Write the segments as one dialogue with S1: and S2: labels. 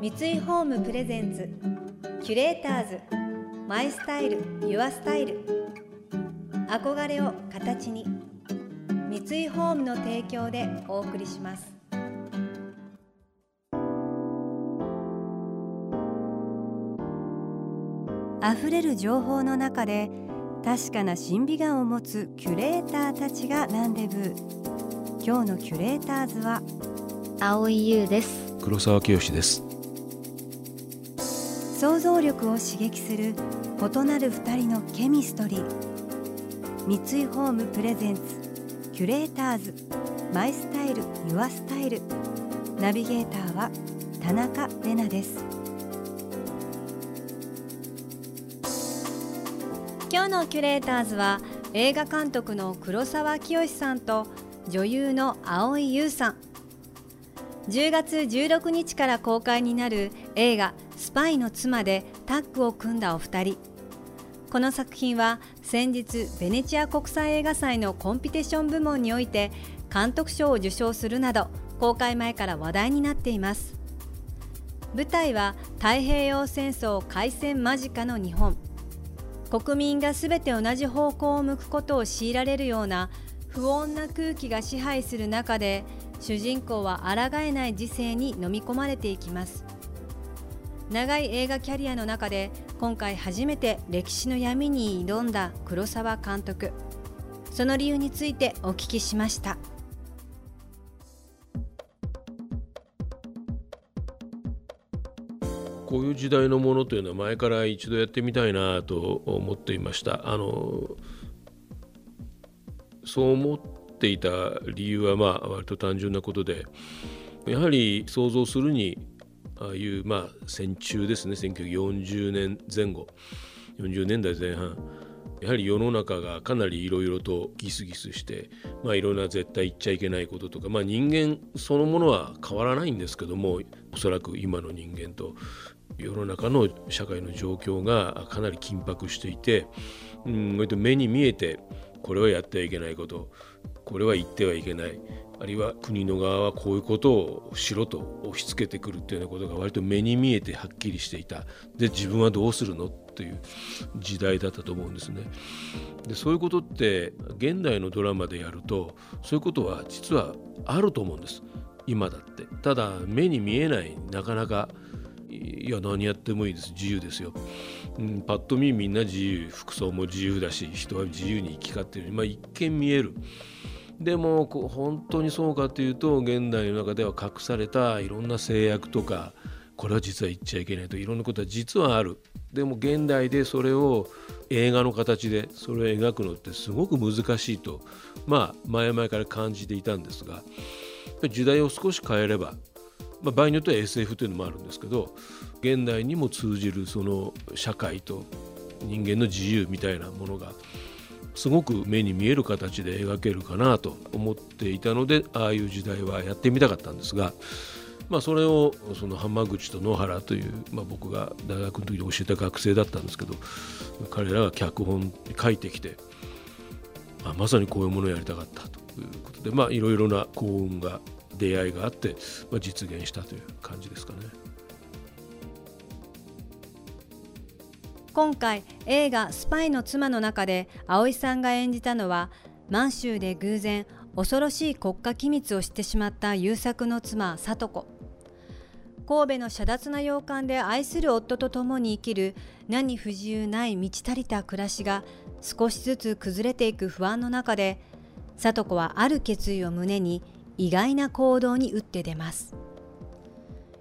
S1: 三井ホームプレゼンツキュレーターズマイスタイルユアスタイル。憧れを形に三井ホームの提供でお送りします。溢れる情報の中で確かな審美眼を持つキュレーターたちがランデブー。今日のキュレーターズは
S2: 青井優です。
S3: 黒沢清です。
S1: 想像力を刺激する異なる二人のケミストリー。三井ホームプレゼンツキュレーターズ。マイスタイルユアスタイル。ナビゲーターは田中れなです。今日のキュレーターズは映画監督の黒沢清さんと女優の蒼井優さん。10月16日から公開になる映画スパイの妻でタッグを組んだお二人。この作品は先日ベネチア国際映画祭のコンピティション部門において監督賞を受賞するなど公開前から話題になっています。舞台は太平洋戦争開戦間近の日本。国民が全て同じ方向を向くことを強いられるような不穏な空気が支配する中で主人公は抗えない時世に飲み込まれていきます。長い映画キャリアの中で今回初めて歴史の闇に挑んだ黒沢監督。その理由についてお聞きしました。
S3: こういう時代のものというのは前から一度やってみたいなと思っていました。あのそう思っていた理由はまあ割と単純なことでやはり想像するにああいうまあ戦中ですね。1940年前後。40年代前半。やはり世の中がかなりいろいろとギスギスしてまあいろんな絶対言っちゃいけないこととか。まあ人間そのものは変わらないんですけどもおそらく今の人間と。世の中の社会の状況がかなり緊迫していて、うん、目に見えてこれはやってはいけないこと。これは言ってはいけない。あるいは国の側はこういうことをしろと押し付けてくるというようなことが割と目に見えてはっきりしていた。で自分はどうするのという時代だったと思うんですね。でそういうことって現代のドラマでやるとそういうことは実はあると思うんです。今だって。ただ目に見えない。なかなかいや何やってもいいです。自由ですよ、うん、パッと見みんな自由。服装も自由だし人は自由に生き交っている。まあ一見見える。でも本当にそうかというと現代の中では隠されたいろんな制約とかこれは実は言っちゃいけないといろんなことは実はある。でも現代でそれを映画の形でそれを描くのってすごく難しいとまあ前々から感じていたんですが時代を少し変えれば、まあ、場合によっては SF というのもあるんですけど現代にも通じるその社会と人間の自由みたいなものがすごく目に見える形で描けるかなと思っていたのでああいう時代はやってみたかったんですが、まあ、それをその浜口と野原という、まあ、僕が大学の時に教えた学生だったんですけど彼らが脚本書いてきて、まあ、まさにこういうものをやりたかったということで、いろいろな幸運が出会いがあって、まあ、実現したという感じですかね。
S1: 今回映画「スパイの妻」の中で葵さんが演じたのは満州で偶然恐ろしい国家機密を知ってしまった優作の妻聡子。神戸の遮奪な洋館で愛する夫と共に生きる何不自由ない満ち足りた暮らしが少しずつ崩れていく不安の中で聡子はある決意を胸に意外な行動に打って出ます。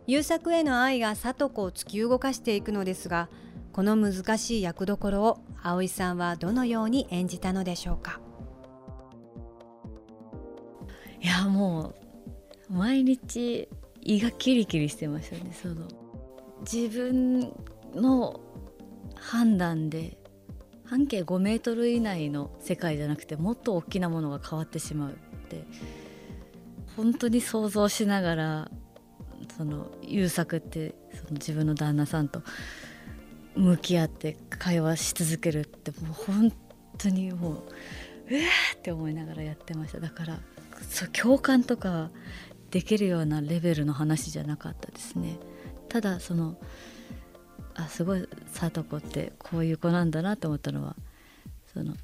S1: 優作への愛が聡子を突き動かしていくのですがこの難しい役どころを葵さんはどのように演じたのでしょうか？
S2: いやもう毎日胃がキリキリしてましたねその。自分の判断で半径5メートル以内の世界じゃなくてもっと大きなものが変わってしまうって本当に想像しながらその優作ってその自分の旦那さんと向き合って会話し続けるってもう本当にもううわって思いながらやってました。だからそう共感とかできるようなレベルの話じゃなかったですね。ただそのあすごい聡子ってこういう子なんだなと思ったのはその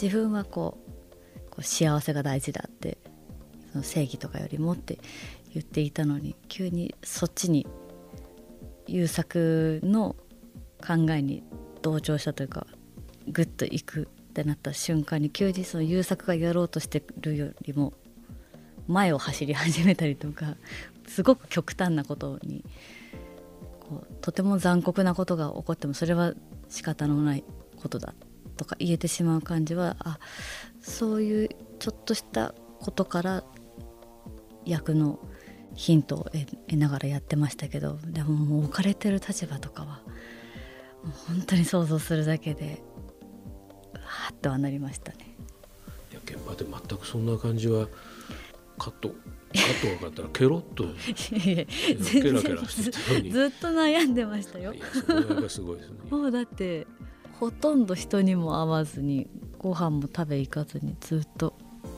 S2: 自分はこうこう幸せが大事だってその正義とかよりもって言っていたのに急にそっちに優作の考えに同調したというかグッといくってなった瞬間に急にその優作がやろうとしてるよりも前を走り始めたりとか すごく極端なことにこうとても残酷なことが起こってもそれは仕方のないことだとか言えてしまう感じはあそういうちょっとしたことから役のヒントを得ながらやってましたけどでももう置かれてる立場とかは本当に想像するだけではっとはなりましたね。
S3: いや現場で全くそんな感じはカットカット分かったらケロッと ケラケラして
S2: ずっと悩んでましたよ。
S3: すごいですね。
S2: もうだってほとんど人にも会わずにご飯も食べ行かずにずっと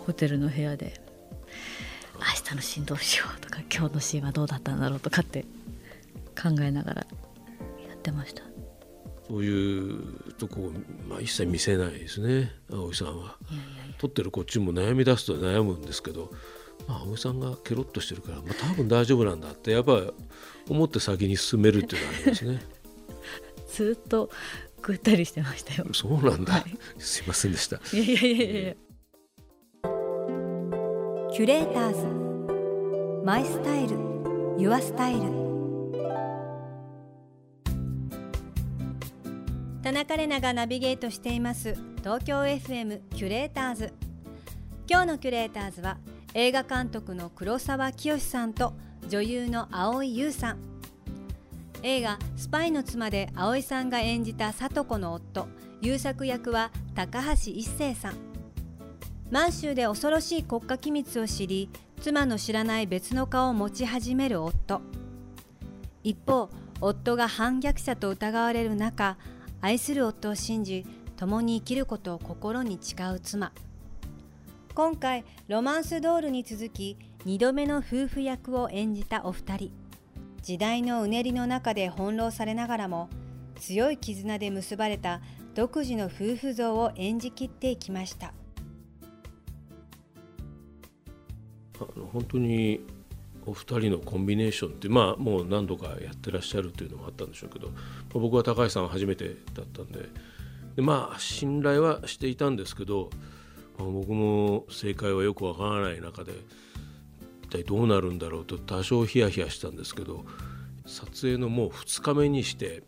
S2: ホテルの部屋で明日のシーンどうしようとか今日のシーンはどうだったんだろうとかって考えながらやってました
S3: そういうとこを、まあ、一切見せないですね葵さんは。
S2: いやいやいや。
S3: 撮ってるこっちも悩み出すと悩むんですけど、まあ、葵さんがケロッとしてるから、まあ、多分大丈夫なんだってやっぱり思って先に進めるっていうのはありますね。
S2: ずっとぐったりしてましたよ。
S3: そうなんだ、
S2: はい。
S3: すいませんでした。
S2: いやいやいやいや。
S1: キュレーターズ。マイスタイル。ユアスタイル田中れながナビゲートしています。東京 FM キュレーターズ。今日のキュレーターズは映画監督の黒沢清さんと女優の蒼井優さん。映画「スパイの妻」で蒼井さんが演じた聡子の夫。優作役は高橋一生さん。満州で恐ろしい国家機密を知り妻の知らない別の顔を持ち始める夫。一方夫が反逆者と疑われる中愛する夫を信じ共に生きることを心に誓う妻。今回ロマンスドールに続き2度目の夫婦役を演じたお二人。時代のうねりの中で翻弄されながらも強い絆で結ばれた独自の夫婦像を演じきっていきました。
S3: 本当にお二人のコンビネーションってまあもう何度かやってらっしゃるというのもあったんでしょうけど、ま僕は高橋さん初めてだったんででまあ信頼はしていたんですけど、まあ僕も正解はよくわからない中で一体どうなるんだろうと多少ヒヤヒヤしたんですけど撮影のもう2日目にして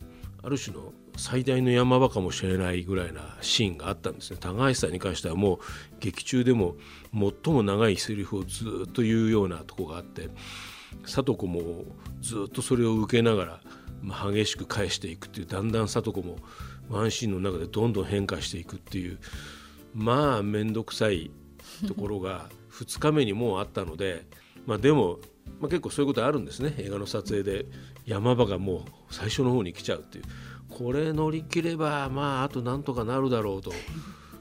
S3: ある種の最大の山場かもしれないぐらいなシーンがあったんですね。高橋さんに関してはもう劇中でも最も長いセリフをずっと言うようなとこがあって聡子もずっとそれを受けながら、まあ、激しく返していくっていうだんだん聡子もワンシーンの中でどんどん変化していくっていうまあ面倒くさいところが2日目にもうあったのでまあでも、まあ、結構そういうことあるんですね。映画の撮影で山場がもう最初の方に来ちゃうっていう。これ乗り切ればまああとなんとかなるだろうと。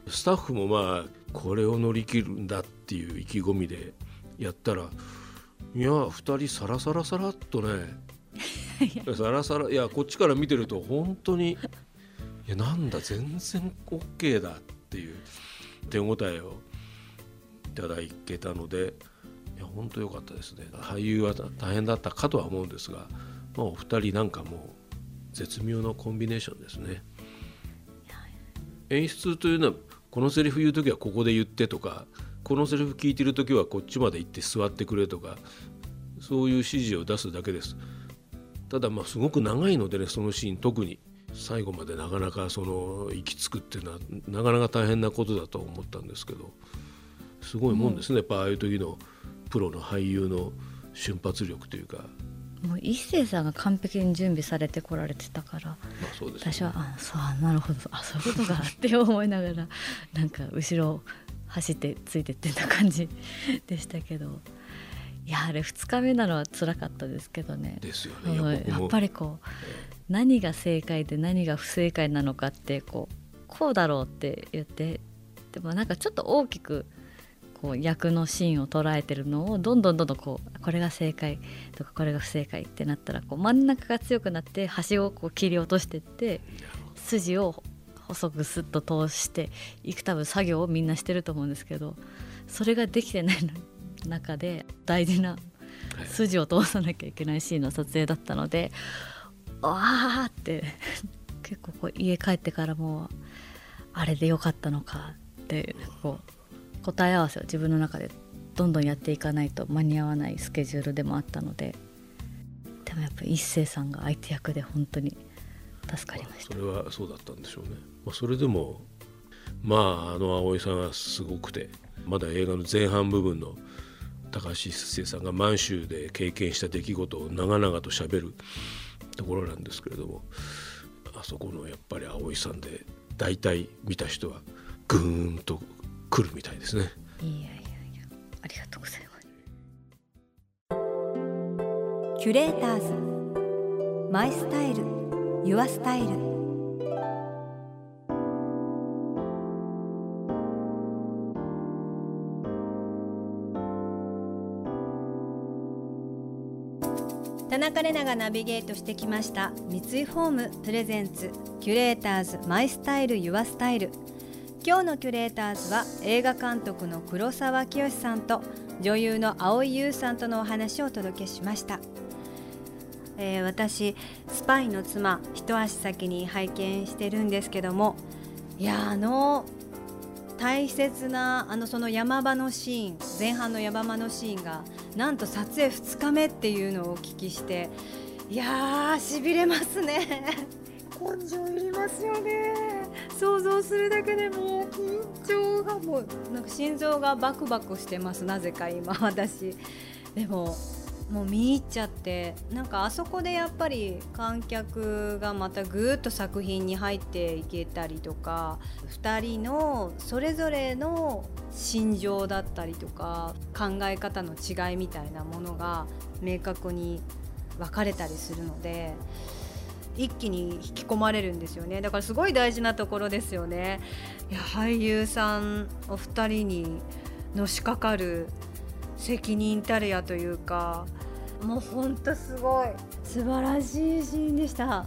S3: スタッフもまあこれを乗り切るんだっていう意気込みでやったらいや2人サラサラサラっとね。サラサラいやこっちから見てると本当にいやなんだ全然 OK だっていう手応えをいただけたのでいや本当良かったですね。俳優は大変だったかとは思うんですが、まあ、お二人なんかもう絶妙なコンビネーションですね。演出というのはこのセリフ言う時はここで言ってとかこのセリフ聞いてる時はこっちまで行って座ってくれとかそういう指示を出すだけです。ただまあすごく長いのでねそのシーン特に最後までなかなかその行き着くっていうのはなかなか大変なことだと思ったんですけどすごいもんですね、やっぱああいう時のプロの俳優の瞬発力というか、
S2: もう一星さんが完璧に準備されてこられてたから。
S3: まあ、そうですよね。
S2: 私はあそうあなるほど。あそういうことがって思いながら なんか後ろを走ってついてってた感じでしたけど。いやあれ2日目なのは辛かったですけどね。
S3: ですよね。や
S2: っぱりこう何が正解で何が不正解なのかってこうこうだろうって言ってでもなんかちょっと大きくこう役のシーンを捉えてるのをどんどんどんどんこうこれが正解とかこれが不正解ってなったらこう真ん中が強くなって端をこう切り落としてって筋を細くスッと通していく多分作業をみんなしてると思うんですけどそれができてない中で大事な筋を通さなきゃいけないシーンの撮影だったのでわーって結構こう家帰ってからもあれでよかったのかってこう答え合わせを自分の中でどんどんやっていかないと間に合わないスケジュールでもあったのででもやっぱ一星さんが相手役で本当に助かりました
S3: それはそうだったんでしょうね、まあ、それでもまああの葵さんはすごくてまだ映画の前半部分の高橋一生さんが満州で経験した出来事を長々としゃべるところなんですけれどもあそこのやっぱり葵さんで大体見た人はぐーんと来るみたいですね。
S2: いやいやいやありがとうございます。
S1: キュレーターズ。マイスタイル。ユアスタイル。田中れながナビゲートしてきました。三井ホームプレゼンツ。キュレーターズ。マイスタイル。ユアスタイル。今日のキュレーターズは映画監督の黒沢清さんと女優の蒼井優さんとのお話をお届けしました、えー、私スパイの妻一足先に拝見してるんですけどもいやあの大切なあのその山場のシーン前半の山場のシーンがなんと撮影2日目っていうのをお聞きしていやーしびれますね。根性いりますよね。想像するだけでもう緊張がもうなんか心臓がバクバクしてますなぜか今私。でももう見入っちゃってなんかあそこでやっぱり観客がまたぐーっと作品に入っていけたりとか2人のそれぞれの心情だったりとか考え方の違いみたいなものが明確に分かれたりするので一気に引き込まれるんですよね。だからすごい大事なところですよね。いや俳優さんお二人にのしかかる責任たるやというか。もうほんとすごい。素晴らしいシーンでした。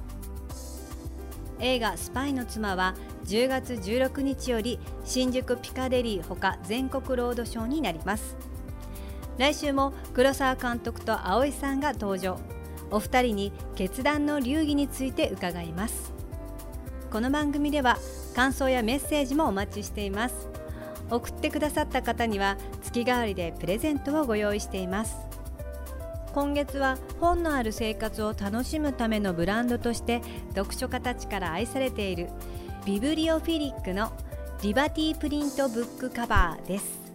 S1: 映画「スパイの妻」は10月16日より新宿ピカデリーほか全国ロードショーになります。来週も黒沢監督と葵さんが登場お二人に決断の流儀について伺います。この番組では感想やメッセージもお待ちしています。送ってくださった方には月替わりでプレゼントをご用意しています。今月は本のある生活を楽しむためのブランドとして読書家たちから愛されているビブリオフィリックのリバティプリントブックカバーです。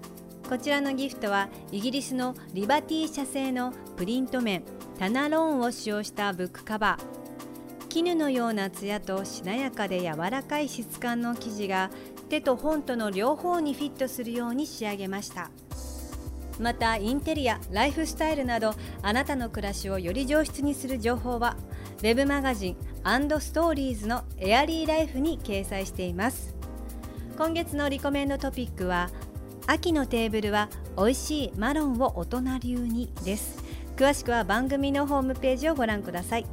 S1: こちらのギフトはイギリスのリバティ社製のプリント面。タナローンを使用したブックカバー。絹のような艶としなやかで柔らかい質感の生地が手と本との両方にフィットするように仕上げました。またインテリアライフスタイルなどあなたの暮らしをより上質にする情報は web マガジンストーリーズのエアリーライフに掲載しています。今月のリコメンドトピックは秋のテーブルは美味しいマロンを大人流にです。詳しくは番組のホームページをご覧ください。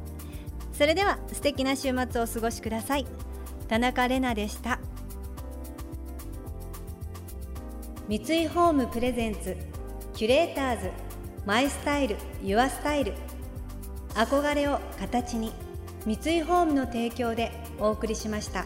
S1: それでは素敵な週末をお過ごしください。田中れなでした。三井ホームプレゼンツキュレーターズマイスタイルユアスタイル。憧れを形に三井ホームの提供でお送りしました。